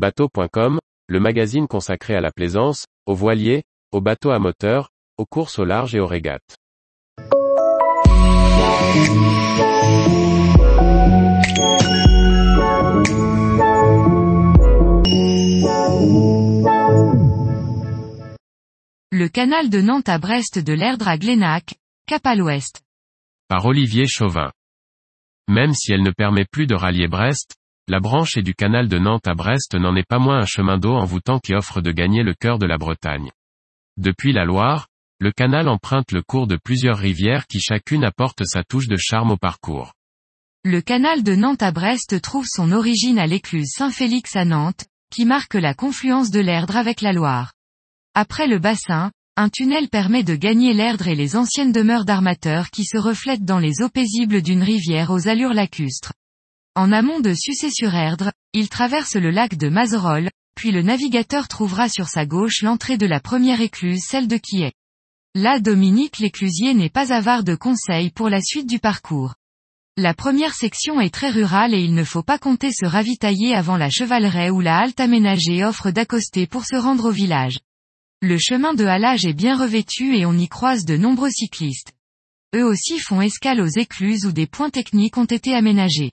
Bateau.com, le magazine consacré à la plaisance, aux voiliers, aux bateaux à moteur, aux courses au large et aux régates. Le canal de Nantes à Brest de l'Erdre à Glénac, cap à l'ouest. Par Olivier Chauvin. Même si elle ne permet plus de rallier Brest, la branche et du canal de Nantes à Brest n'en est pas moins un chemin d'eau envoûtant qui offre de gagner le cœur de la Bretagne. Depuis la Loire, le canal emprunte le cours de plusieurs rivières qui chacune apporte sa touche de charme au parcours. Le canal de Nantes à Brest trouve son origine à l'écluse Saint-Félix à Nantes, qui marque la confluence de l'Erdre avec la Loire. Après le bassin, un tunnel permet de gagner l'Erdre et les anciennes demeures d'armateurs qui se reflètent dans les eaux paisibles d'une rivière aux allures lacustres. En amont de Sucé-sur-Erdre, il traverse le lac de Mazerolles, puis le navigateur trouvera sur sa gauche l'entrée de la première écluse celle de Quillet. Là Dominique l'éclusier n'est pas avare de conseils pour la suite du parcours. La première section est très rurale et il ne faut pas compter se ravitailler avant la chevaleraie ou la halte aménagée offre d'accoster pour se rendre au village. Le chemin de halage est bien revêtu et on y croise de nombreux cyclistes. Eux aussi font escale aux écluses où des points techniques ont été aménagés.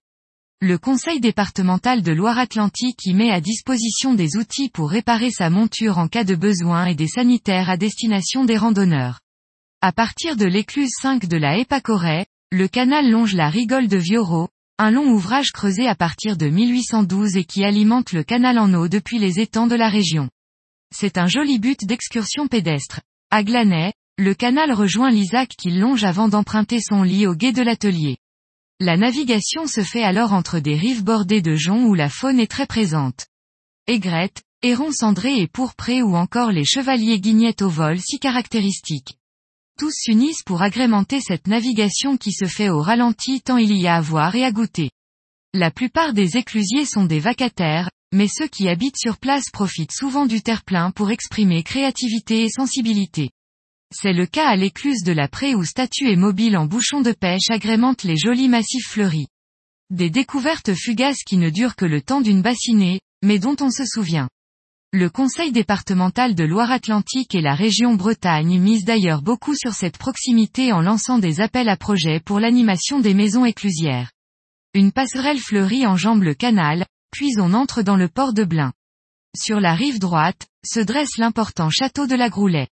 Le conseil départemental de Loire-Atlantique y met à disposition des outils pour réparer sa monture en cas de besoin et des sanitaires à destination des randonneurs. À partir de l'écluse 5 de la Épacorée, le canal longe la rigole de Vioro, un long ouvrage creusé à partir de 1812 et qui alimente le canal en eau depuis les étangs de la région. C'est un joli but d'excursion pédestre. À Glanay, le canal rejoint l'Isaac qui longe avant d'emprunter son lit au gué de l'atelier. La navigation se fait alors entre des rives bordées de joncs où la faune est très présente. Aigrettes, hérons cendrés et pourprés ou encore les chevaliers guignettes au vol si caractéristiques. Tous s'unissent pour agrémenter cette navigation qui se fait au ralenti tant il y a à voir et à goûter. La plupart des éclusiers sont des vacataires, mais ceux qui habitent sur place profitent souvent du terre-plein pour exprimer créativité et sensibilité. C'est le cas à l'écluse de la Prée où statue et mobile en bouchon de pêche agrémentent les jolis massifs fleuris. Des découvertes fugaces qui ne durent que le temps d'une bassinée, mais dont on se souvient. Le conseil départemental de Loire-Atlantique et la région Bretagne misent d'ailleurs beaucoup sur cette proximité en lançant des appels à projets pour l'animation des maisons éclusières. Une passerelle fleurie enjambe le canal, puis on entre dans le port de Blain. Sur la rive droite, se dresse l'important château de la Groulet.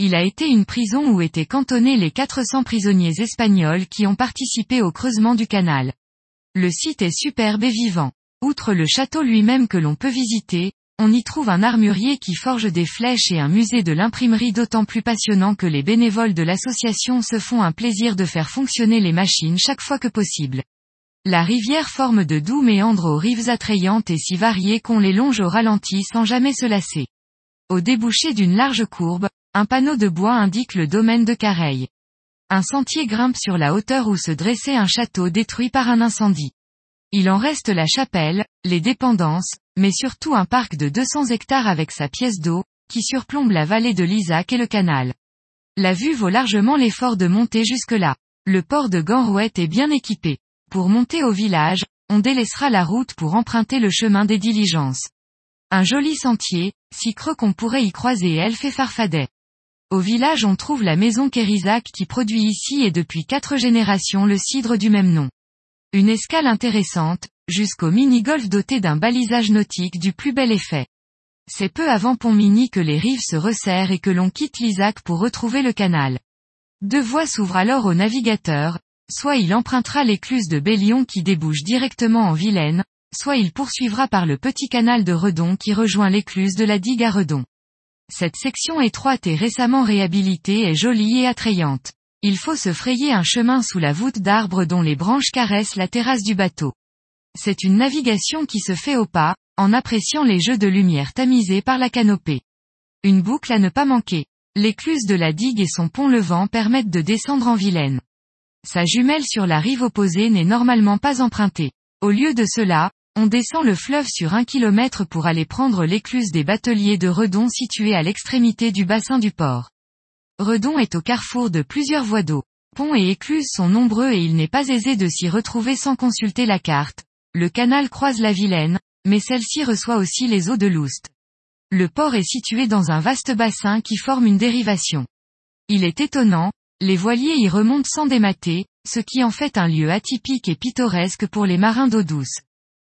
Il a été une prison où étaient cantonnés les 400 prisonniers espagnols qui ont participé au creusement du canal. Le site est superbe et vivant. Outre le château lui-même que l'on peut visiter, on y trouve un armurier qui forge des flèches et un musée de l'imprimerie d'autant plus passionnant que les bénévoles de l'association se font un plaisir de faire fonctionner les machines chaque fois que possible. La rivière forme de doux méandres aux rives attrayantes et si variées qu'on les longe au ralenti sans jamais se lasser. Au débouché d'une large courbe, un panneau de bois indique le domaine de Careil. Un sentier grimpe sur la hauteur où se dressait un château détruit par un incendie. Il en reste la chapelle, les dépendances, mais surtout un parc de 200 hectares avec sa pièce d'eau, qui surplombe la vallée de l'Isaac et le canal. La vue vaut largement l'effort de monter jusque-là. Le port de Ganrouette est bien équipé. Pour monter au village, on délaissera la route pour emprunter le chemin des diligences. Un joli sentier, si creux qu'on pourrait y croiser elfes et farfadets. Au village on trouve la maison Kérizac qui produit ici et depuis quatre générations le cidre du même nom. Une escale intéressante, jusqu'au mini-golf doté d'un balisage nautique du plus bel effet. C'est peu avant Pont-Mini que les rives se resserrent et que l'on quitte l'Isaac pour retrouver le canal. Deux voies s'ouvrent alors au navigateur, soit il empruntera l'écluse de Bélion qui débouche directement en Vilaine, soit il poursuivra par le petit canal de Redon qui rejoint l'écluse de la digue à Redon. Cette section étroite et récemment réhabilitée est jolie et attrayante. Il faut se frayer un chemin sous la voûte d'arbres dont les branches caressent la terrasse du bateau. C'est une navigation qui se fait au pas, en appréciant les jeux de lumière tamisés par la canopée. Une boucle à ne pas manquer. L'écluse de la digue et son pont levant permettent de descendre en Vilaine. Sa jumelle sur la rive opposée n'est normalement pas empruntée. Au lieu de cela, on descend le fleuve sur un kilomètre pour aller prendre l'écluse des bateliers de Redon située à l'extrémité du bassin du port. Redon est au carrefour de plusieurs voies d'eau. Ponts et écluses sont nombreux et il n'est pas aisé de s'y retrouver sans consulter la carte. Le canal croise la Vilaine, mais celle-ci reçoit aussi les eaux de l'Oust. Le port est situé dans un vaste bassin qui forme une dérivation. Il est étonnant, les voiliers y remontent sans démater, ce qui en fait un lieu atypique et pittoresque pour les marins d'eau douce.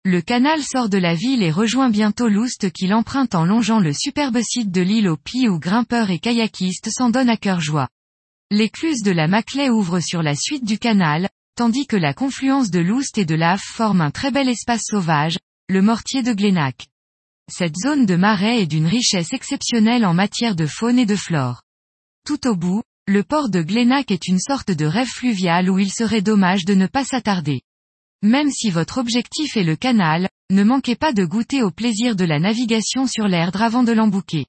Le canal sort de la ville et rejoint bientôt l'Oust qui l'emprunte en longeant le superbe site de l'île au Pis où grimpeurs et kayakistes s'en donnent à cœur joie. L'écluse de la Maclay ouvre sur la suite du canal, tandis que la confluence de l'Oust et de l'Af forme un très bel espace sauvage, le mortier de Glénac. Cette zone de marais est d'une richesse exceptionnelle en matière de faune et de flore. Tout au bout, le port de Glénac est une sorte de rêve fluvial où il serait dommage de ne pas s'attarder. Même si votre objectif est le canal, ne manquez pas de goûter au plaisir de la navigation sur l'Erdre avant de l'embouquer.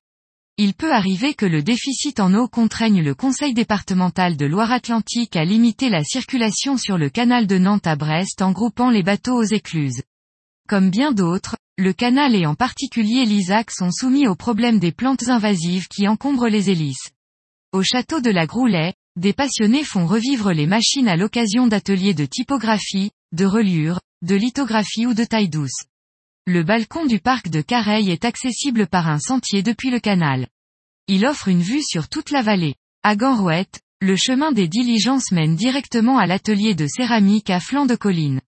Il peut arriver que le déficit en eau contraigne le conseil départemental de Loire-Atlantique à limiter la circulation sur le canal de Nantes à Brest en groupant les bateaux aux écluses. Comme bien d'autres, le canal et en particulier l'Isaac sont soumis au problème des plantes invasives qui encombrent les hélices. Au château de la Groulet, des passionnés font revivre les machines à l'occasion d'ateliers de typographie, de reliure, de lithographie ou de taille douce. Le balcon du parc de Careil est accessible par un sentier depuis le canal. Il offre une vue sur toute la vallée. À Ganrouette, le chemin des diligences mène directement à l'atelier de céramique à flanc de colline.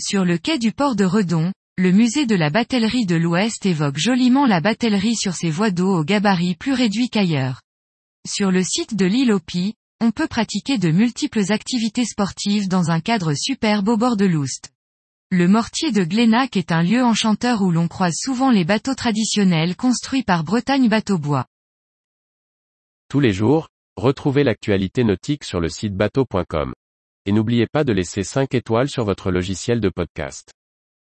Sur le quai du port de Redon, le musée de la batellerie de l'Ouest évoque joliment la batellerie sur ses voies d'eau au gabarit plus réduit qu'ailleurs. Sur le site de l'île Opi, on peut pratiquer de multiples activités sportives dans un cadre superbe au bord de l'Oust. Le mortier de Glénac est un lieu enchanteur où l'on croise souvent les bateaux traditionnels construits par Bretagne Bateau-Bois. Tous les jours, retrouvez l'actualité nautique sur le site bateau.com. Et n'oubliez pas de laisser 5 étoiles sur votre logiciel de podcast.